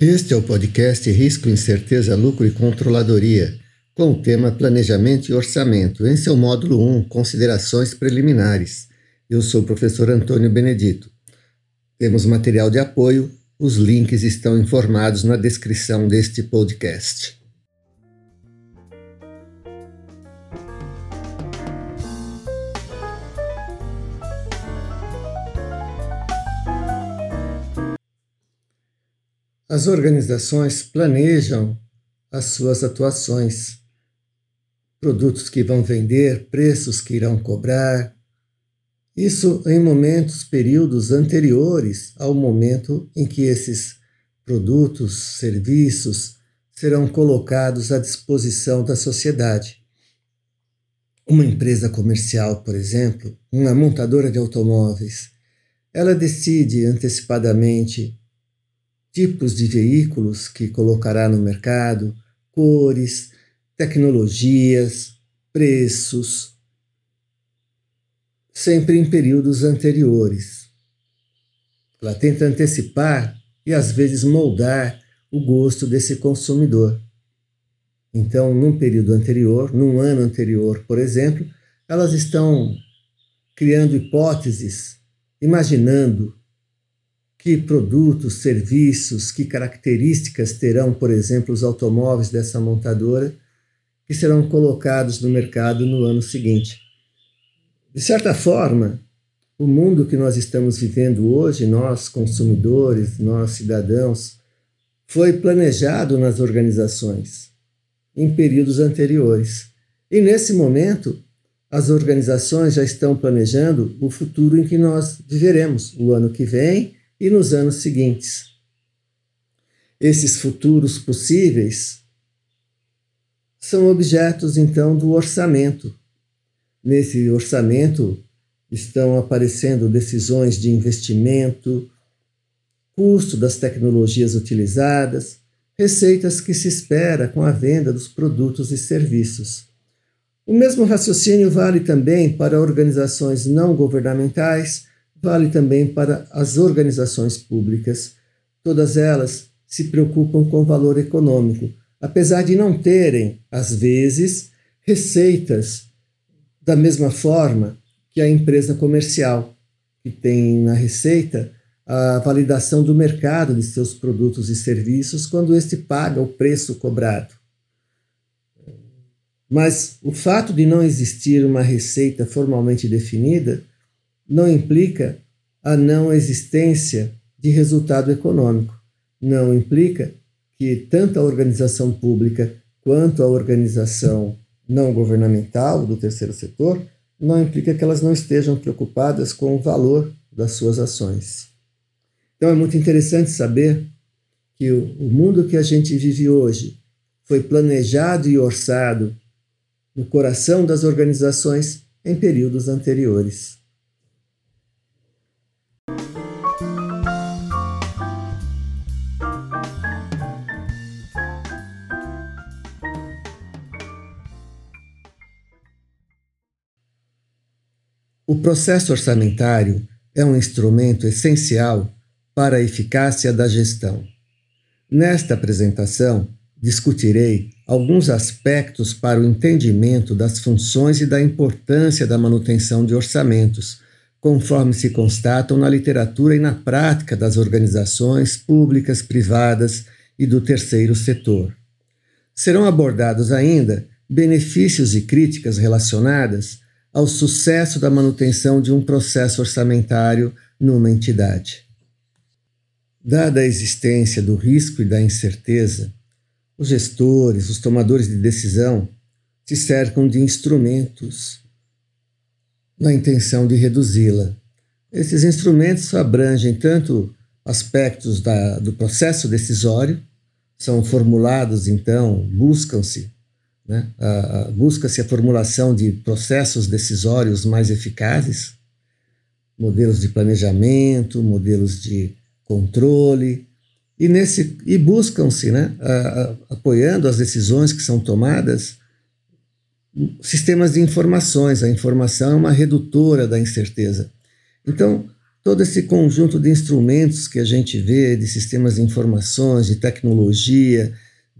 Este é o podcast Risco, Incerteza, Lucro e Controladoria, com o tema Planejamento e Orçamento, em seu módulo 1, Considerações Preliminares. Eu sou o professor Antônio Benedito. Temos material de apoio, os links estão informados na descrição deste podcast. As organizações planejam as suas atuações, produtos que vão vender, preços que irão cobrar. Isso em momentos, períodos anteriores ao momento em que esses produtos, serviços serão colocados à disposição da sociedade. Uma empresa comercial, por exemplo, uma montadora de automóveis, ela decide antecipadamente tipos de veículos que colocará no mercado, cores, tecnologias, preços, sempre em períodos anteriores. Ela tenta antecipar e às vezes moldar o gosto desse consumidor. Então, num período anterior, num ano anterior, por exemplo, elas estão criando hipóteses, imaginando que produtos, serviços, que características terão, por exemplo, os automóveis dessa montadora que serão colocados no mercado no ano seguinte. De certa forma, o mundo que nós estamos vivendo hoje, nós consumidores, nós cidadãos, foi planejado nas organizações em períodos anteriores. E nesse momento, as organizações já estão planejando o futuro em que nós viveremos, o ano que vem e nos anos seguintes. Esses futuros possíveis são objetos, então, do orçamento. Nesse orçamento estão aparecendo decisões de investimento, custo das tecnologias utilizadas, receitas que se espera com a venda dos produtos e serviços. O mesmo raciocínio vale também para organizações não governamentais vale também para as organizações públicas. Todas elas se preocupam com o valor econômico, apesar de não terem, às vezes, receitas da mesma forma que a empresa comercial, que tem na receita a validação do mercado de seus produtos e serviços quando este paga o preço cobrado. Mas o fato de não existir uma receita formalmente definida não implica a não existência de resultado econômico. Não implica que tanto a organização pública quanto a organização não governamental do terceiro setor não implica que elas não estejam preocupadas com o valor das suas ações. Então é muito interessante saber que o, mundo que a gente vive hoje foi planejado e orçado no coração das organizações em períodos anteriores. O processo orçamentário é um instrumento essencial para a eficácia da gestão. Nesta apresentação, discutirei alguns aspectos para o entendimento das funções e da importância da manutenção de orçamentos, conforme se constatam na literatura e na prática das organizações públicas, privadas e do terceiro setor. Serão abordados ainda benefícios e críticas relacionadas ao sucesso da manutenção de um processo orçamentário numa entidade. Dada a existência do risco e da incerteza, os gestores, os tomadores de decisão se cercam de instrumentos na intenção de reduzi-la. Esses instrumentos abrangem tanto aspectos da, do processo decisório, são formulados, então, buscam-se né? Busca-se a formulação de processos decisórios mais eficazes, modelos de planejamento, modelos de controle, e, nesse, e buscam-se, né, apoiando as decisões que são tomadas, sistemas de informações. A informação é uma redutora da incerteza. Então, todo esse conjunto de instrumentos que a gente vê, de sistemas de informações, de tecnologia,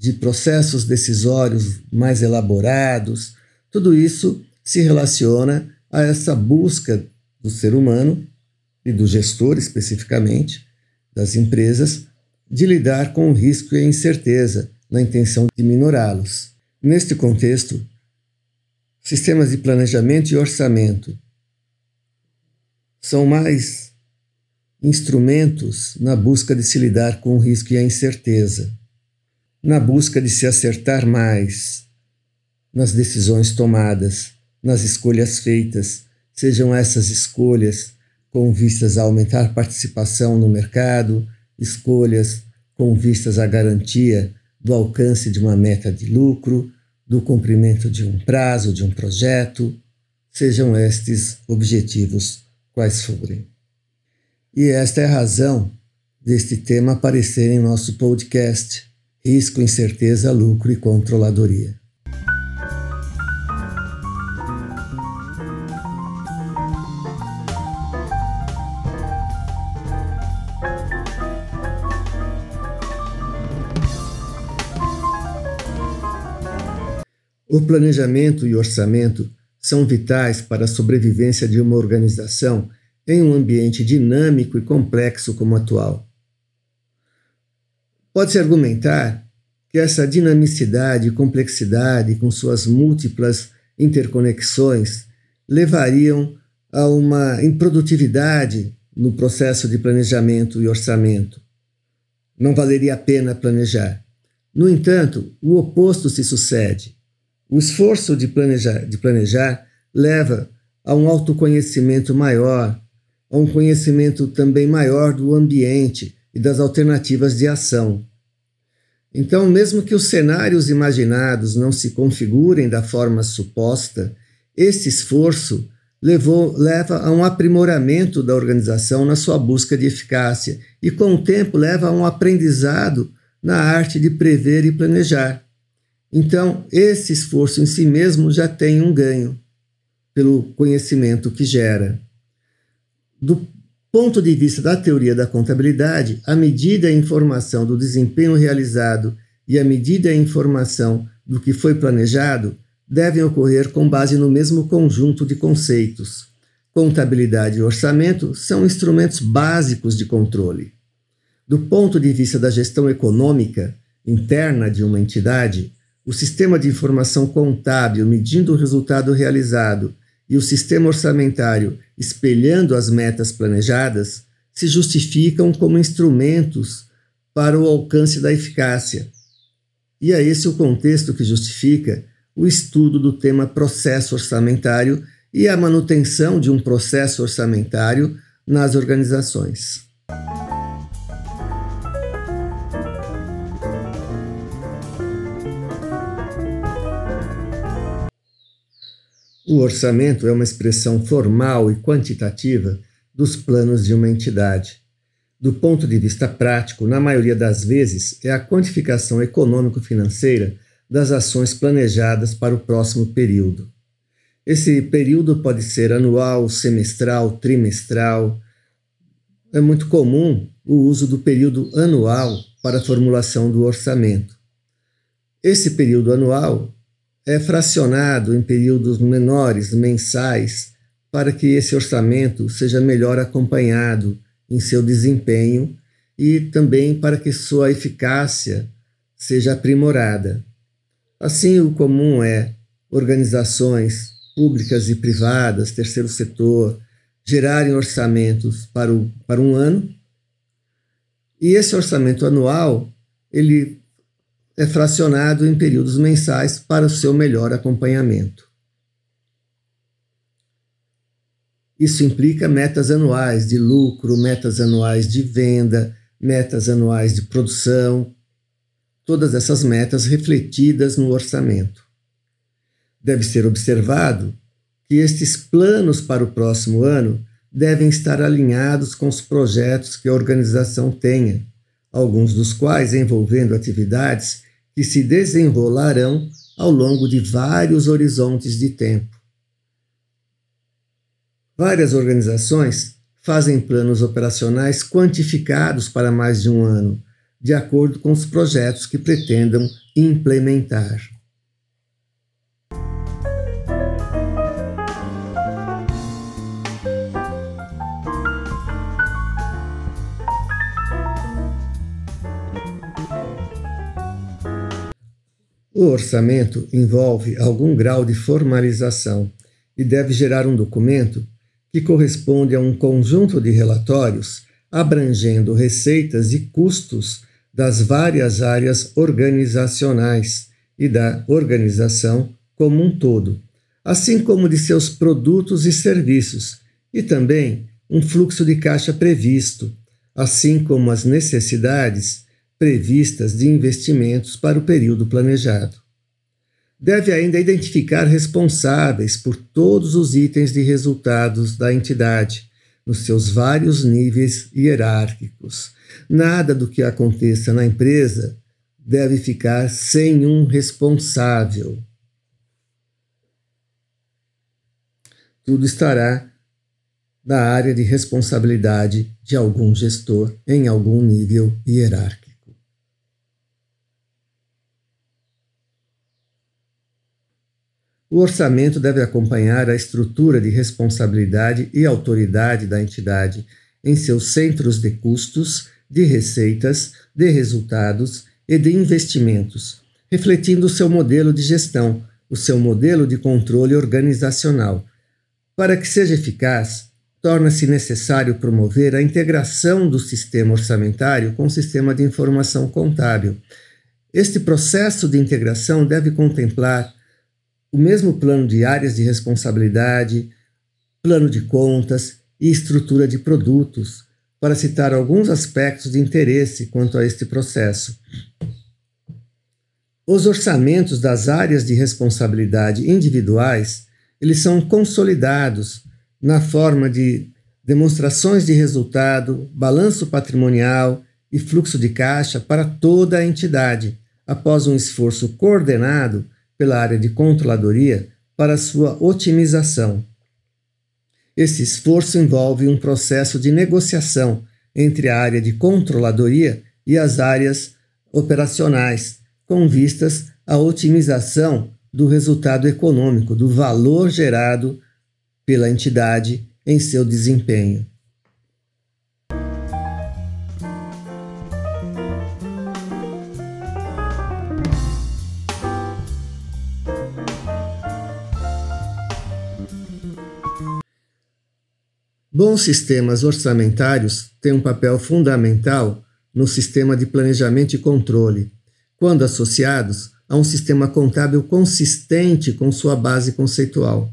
de processos decisórios mais elaborados, tudo isso se relaciona a essa busca do ser humano e do gestor especificamente, das empresas, de lidar com o risco e a incerteza, na intenção de minorá-los. Neste contexto, sistemas de planejamento e orçamento são mais instrumentos na busca de se lidar com o risco e a incerteza, na busca de se acertar mais nas decisões tomadas, nas escolhas feitas, sejam essas escolhas com vistas a aumentar participação no mercado, escolhas com vistas à garantia do alcance de uma meta de lucro, do cumprimento de um prazo de um projeto, sejam estes objetivos quais forem. E esta é a razão deste tema aparecer em nosso podcast Risco, Incerteza, Lucro e Controladoria. O planejamento e orçamento são vitais para a sobrevivência de uma organização em um ambiente dinâmico e complexo como o atual. Pode-se argumentar que essa dinamicidade e complexidade, com suas múltiplas interconexões, levariam a uma improdutividade no processo de planejamento e orçamento. Não valeria a pena planejar. No entanto, o oposto se sucede. O esforço de planejar, de planejar leva a um autoconhecimento maior, a um conhecimento também maior do ambiente e das alternativas de ação. Então, mesmo que os cenários imaginados não se configurem da forma suposta, esse esforço levou, leva a um aprimoramento da organização na sua busca de eficácia e, com o tempo, leva a um aprendizado na arte de prever e planejar. Então, esse esforço em si mesmo já tem um ganho pelo conhecimento que gera. Do ponto de vista da teoria da contabilidade, a medida e informação do desempenho realizado e a medida e informação do que foi planejado devem ocorrer com base no mesmo conjunto de conceitos. Contabilidade e orçamento são instrumentos básicos de controle. Do ponto de vista da gestão econômica interna de uma entidade, o sistema de informação contábil medindo o resultado realizado e o sistema orçamentário espelhando as metas planejadas se justificam como instrumentos para o alcance da eficácia. E é esse o contexto que justifica o estudo do tema processo orçamentário e a manutenção de um processo orçamentário nas organizações. O orçamento é uma expressão formal e quantitativa dos planos de uma entidade. Do ponto de vista prático, na maioria das vezes, é a quantificação econômico-financeira das ações planejadas para o próximo período. Esse período pode ser anual, semestral, trimestral. É muito comum o uso do período anual para a formulação do orçamento. Esse período anual é fracionado em períodos menores, mensais, para que esse orçamento seja melhor acompanhado em seu desempenho e também para que sua eficácia seja aprimorada. Assim, o comum é organizações públicas e privadas, terceiro setor, gerarem orçamentos para, o, para um ano, e esse orçamento anual ele é fracionado em períodos mensais para o seu melhor acompanhamento. Isso implica metas anuais de lucro, metas anuais de venda, metas anuais de produção, todas essas metas refletidas no orçamento. Deve ser observado que estes planos para o próximo ano devem estar alinhados com os projetos que a organização tenha, alguns dos quais envolvendo atividades que se desenrolarão ao longo de vários horizontes de tempo. Várias organizações fazem planos operacionais quantificados para mais de um ano, de acordo com os projetos que pretendam implementar. O orçamento envolve algum grau de formalização e deve gerar um documento que corresponde a um conjunto de relatórios abrangendo receitas e custos das várias áreas organizacionais e da organização como um todo, assim como de seus produtos e serviços, e também um fluxo de caixa previsto, assim como as necessidades previstas de investimentos para o período planejado. Deve ainda identificar responsáveis por todos os itens de resultados da entidade, nos seus vários níveis hierárquicos. Nada do que aconteça na empresa deve ficar sem um responsável. Tudo estará na área de responsabilidade de algum gestor em algum nível hierárquico. O orçamento deve acompanhar a estrutura de responsabilidade e autoridade da entidade em seus centros de custos, de receitas, de resultados e de investimentos, refletindo o seu modelo de gestão, o seu modelo de controle organizacional. Para que seja eficaz, torna-se necessário promover a integração do sistema orçamentário com o sistema de informação contábil. Este processo de integração deve contemplar o mesmo plano de áreas de responsabilidade, plano de contas e estrutura de produtos, para citar alguns aspectos de interesse quanto a este processo. Os orçamentos das áreas de responsabilidade individuais, eles são consolidados na forma de demonstrações de resultado, balanço patrimonial e fluxo de caixa para toda a entidade, após um esforço coordenado pela área de controladoria para sua otimização. Esse esforço envolve um processo de negociação entre a área de controladoria e as áreas operacionais, com vistas à otimização do resultado econômico, do valor gerado pela entidade em seu desempenho. Bons sistemas orçamentários têm um papel fundamental no sistema de planejamento e controle, quando associados a um sistema contábil consistente com sua base conceitual.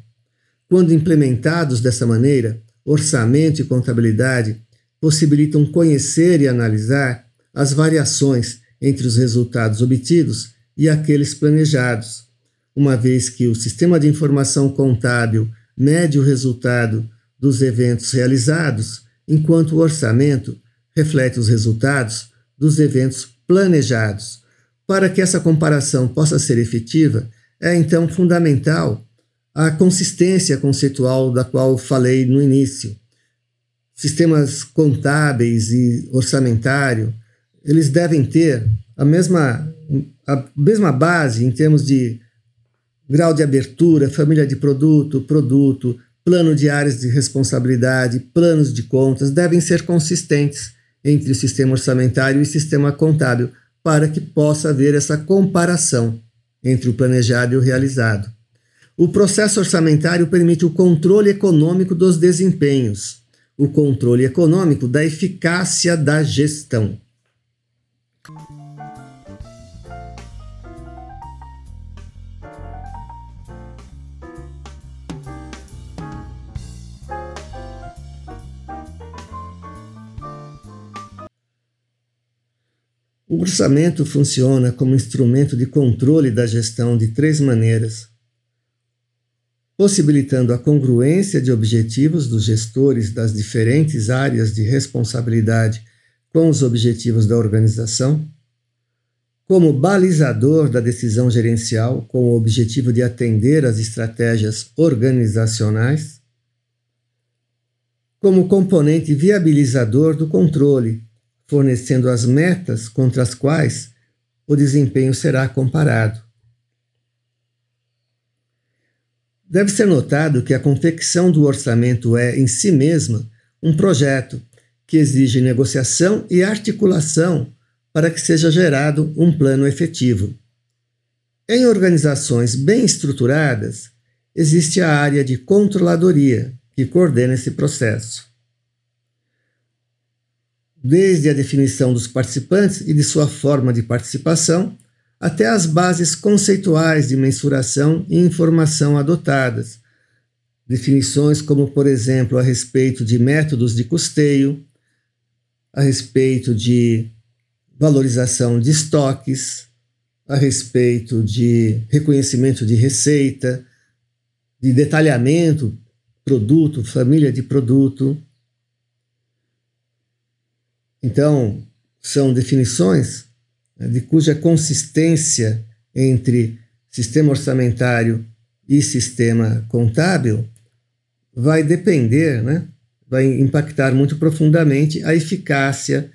Quando implementados dessa maneira, orçamento e contabilidade possibilitam conhecer e analisar as variações entre os resultados obtidos e aqueles planejados, uma vez que o sistema de informação contábil mede o resultado dos eventos realizados, enquanto o orçamento reflete os resultados dos eventos planejados. Para que essa comparação possa ser efetiva, é então fundamental a consistência conceitual da qual falei no início. Sistemas contábeis e orçamentário, eles devem ter a mesma, a mesma base em termos de grau de abertura, família de produto, produto, plano de áreas de responsabilidade, planos de contas devem ser consistentes entre o sistema orçamentário e o sistema contábil para que possa haver essa comparação entre o planejado e o realizado. O processo orçamentário permite o controle econômico dos desempenhos, o controle econômico da eficácia da gestão. O orçamento funciona como instrumento de controle da gestão de três maneiras: possibilitando a congruência de objetivos dos gestores das diferentes áreas de responsabilidade com os objetivos da organização, como balizador da decisão gerencial, com o objetivo de atender às estratégias organizacionais, como componente viabilizador do controle, fornecendo as metas contra as quais o desempenho será comparado. Deve ser notado que a confecção do orçamento é, em si mesma, um projeto que exige negociação e articulação para que seja gerado um plano efetivo. Em organizações bem estruturadas, existe a área de controladoria, que coordena esse processo. Desde a definição dos participantes e de sua forma de participação, até as bases conceituais de mensuração e informação adotadas. Definições como, por exemplo, a respeito de métodos de custeio, a respeito de valorização de estoques, a respeito de reconhecimento de receita, de detalhamento, produto, família de produto. Então, são definições né, de cuja consistência entre sistema orçamentário e sistema contábil vai depender, né, vai impactar muito profundamente a eficácia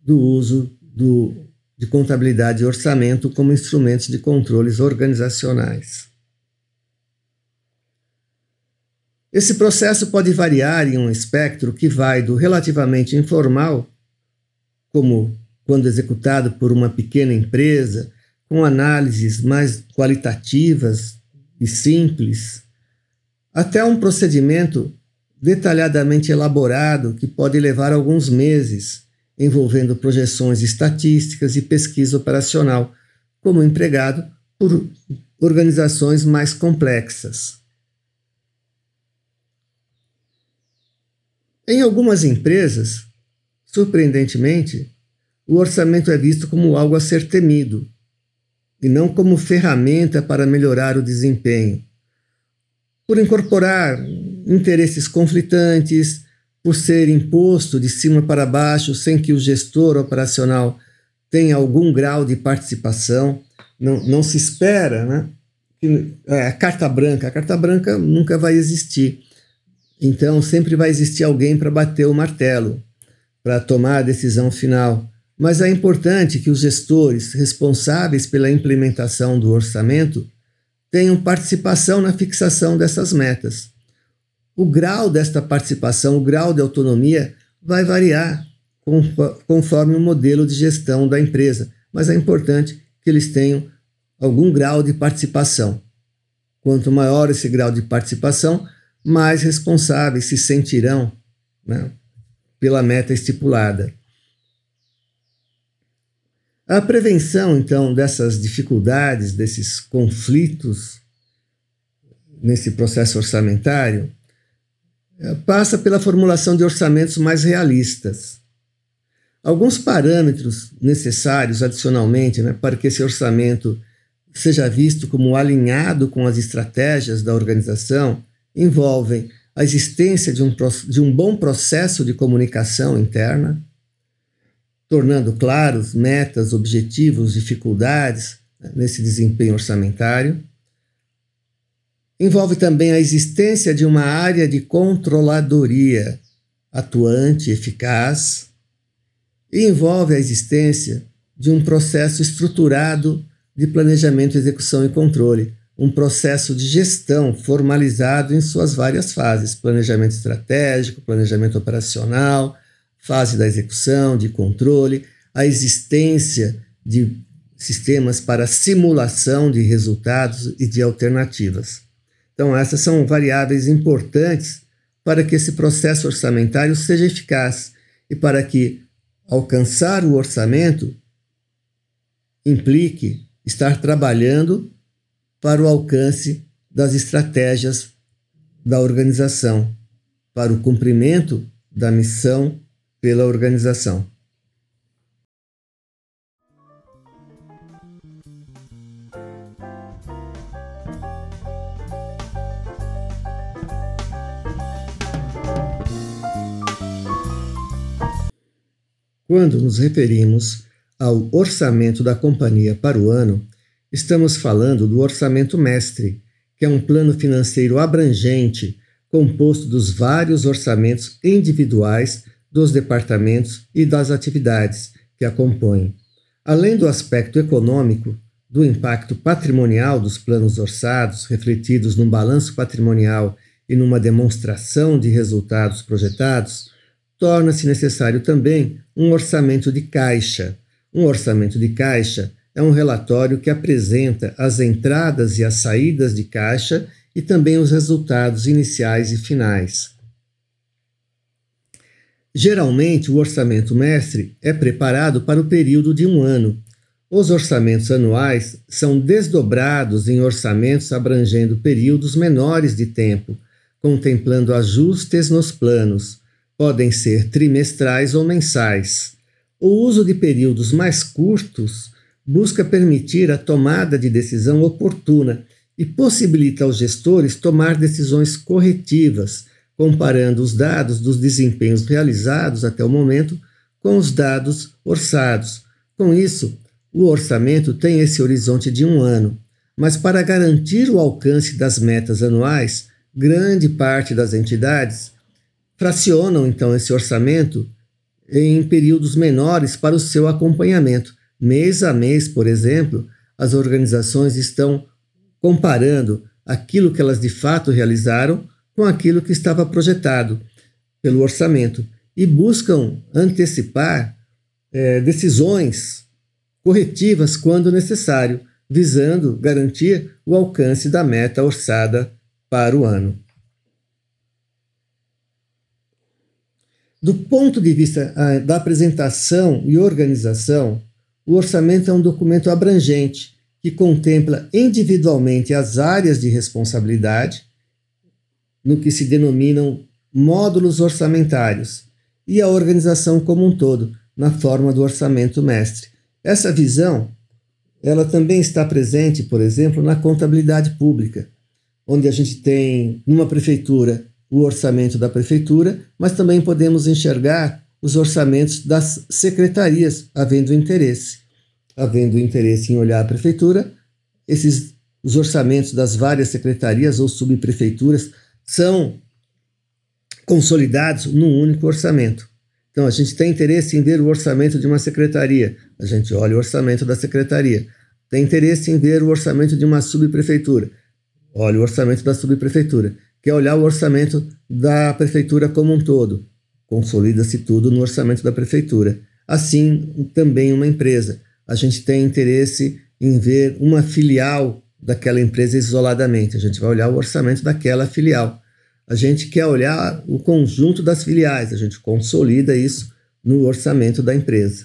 do uso do, de contabilidade e orçamento como instrumentos de controles organizacionais. Esse processo pode variar em um espectro que vai do relativamente informal, como quando executado por uma pequena empresa, com análises mais qualitativas e simples, até um procedimento detalhadamente elaborado que pode levar alguns meses envolvendo projeções estatísticas e pesquisa operacional, como empregado por organizações mais complexas. Em algumas empresas, surpreendentemente, o orçamento é visto como algo a ser temido e não como ferramenta para melhorar o desempenho. Por incorporar interesses conflitantes, por ser imposto de cima para baixo sem que o gestor operacional tenha algum grau de participação. Não, não se espera, né? É, a carta branca, a carta branca nunca vai existir. Então sempre vai existir alguém para bater o martelo, para tomar a decisão final. Mas é importante que os gestores responsáveis pela implementação do orçamento tenham participação na fixação dessas metas. O grau desta participação, o grau de autonomia, vai variar conforme o modelo de gestão da empresa, mas é importante que eles tenham algum grau de participação. Quanto maior esse grau de participação, mais responsáveis se sentirão né, pela meta estipulada. A prevenção, então, dessas dificuldades, desses conflitos nesse processo orçamentário, é, passa pela formulação de orçamentos mais realistas. Alguns parâmetros necessários adicionalmente né, para que esse orçamento seja visto como alinhado com as estratégias da organização envolvem a existência de um, de um bom processo de comunicação interna, tornando claros metas, objetivos, dificuldades né, nesse desempenho orçamentário. Envolve também a existência de uma área de controladoria atuante, eficaz, e envolve a existência de um processo estruturado de planejamento, execução e controle, um processo de gestão formalizado em suas várias fases: planejamento estratégico, planejamento operacional, fase da execução, de controle, a existência de sistemas para simulação de resultados e de alternativas. Então, essas são variáveis importantes para que esse processo orçamentário seja eficaz e para que alcançar o orçamento implique estar trabalhando para o alcance das estratégias da organização, para o cumprimento da missão pela organização. Quando nos referimos ao orçamento da companhia para o ano, estamos falando do orçamento mestre, que é um plano financeiro abrangente composto dos vários orçamentos individuais dos departamentos e das atividades que a compõem. Além do aspecto econômico, do impacto patrimonial dos planos orçados, refletidos num balanço patrimonial e numa demonstração de resultados projetados, torna-se necessário também um orçamento de caixa. Um orçamento de caixa é um relatório que apresenta as entradas e as saídas de caixa e também os resultados iniciais e finais. Geralmente, o orçamento mestre é preparado para o período de um ano. Os orçamentos anuais são desdobrados em orçamentos abrangendo períodos menores de tempo, contemplando ajustes nos planos. Podem ser trimestrais ou mensais. O uso de períodos mais curtos busca permitir a tomada de decisão oportuna e possibilita aos gestores tomar decisões corretivas, comparando os dados dos desempenhos realizados até o momento com os dados orçados. Com isso, o orçamento tem esse horizonte de um ano, mas para garantir o alcance das metas anuais, grande parte das entidades fracionam então esse orçamento em períodos menores para o seu acompanhamento, Mês a mês, por exemplo, as organizações estão comparando aquilo que elas de fato realizaram com aquilo que estava projetado pelo orçamento e buscam antecipar é, decisões corretivas quando necessário, visando garantir o alcance da meta orçada para o ano. Do ponto de vista ah, da apresentação e organização, o orçamento é um documento abrangente que contempla individualmente as áreas de responsabilidade, no que se denominam módulos orçamentários, e a organização como um todo, na forma do orçamento mestre. Essa visão, ela também está presente, por exemplo, na contabilidade pública, onde a gente tem numa prefeitura o orçamento da prefeitura, mas também podemos enxergar os orçamentos das secretarias, havendo interesse. Havendo interesse em olhar a prefeitura, esses os orçamentos das várias secretarias ou subprefeituras são consolidados num único orçamento. Então, a gente tem interesse em ver o orçamento de uma secretaria, a gente olha o orçamento da secretaria. Tem interesse em ver o orçamento de uma subprefeitura, olha o orçamento da subprefeitura. Quer olhar o orçamento da prefeitura como um todo, Consolida-se tudo no orçamento da prefeitura. Assim, também uma empresa. A gente tem interesse em ver uma filial daquela empresa isoladamente. A gente vai olhar o orçamento daquela filial. A gente quer olhar o conjunto das filiais, a gente consolida isso no orçamento da empresa.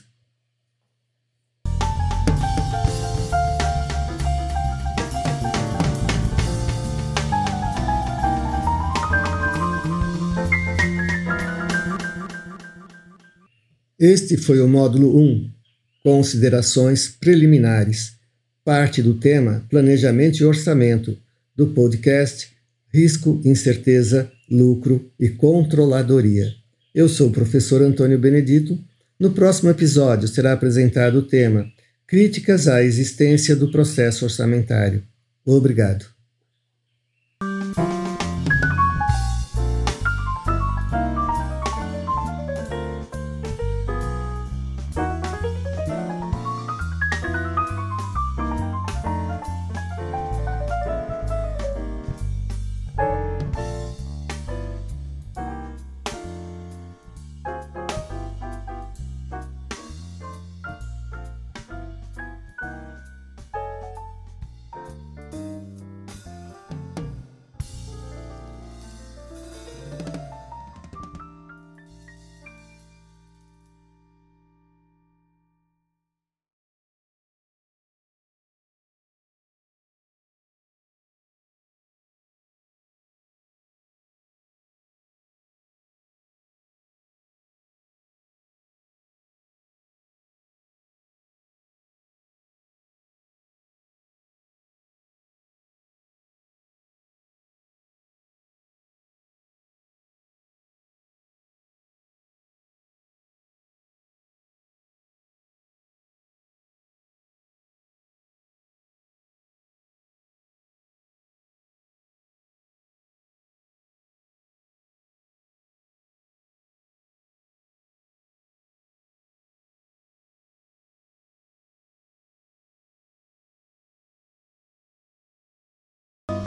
Este foi o módulo 1, Considerações Preliminares, parte do tema Planejamento e Orçamento, do podcast Risco, Incerteza, Lucro e Controladoria. Eu sou o professor Antônio Benedito. No próximo episódio será apresentado o tema Críticas à existência do processo orçamentário. Obrigado.